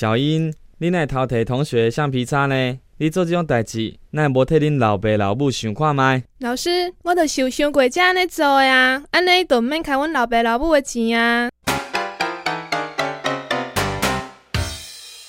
小英，你奈偷摕同学橡皮擦呢？你做这种代志，奈无替恁老爸老母想看卖？老师，我著想想过这安尼做呀，安尼就毋免开阮老爸老母的钱啊。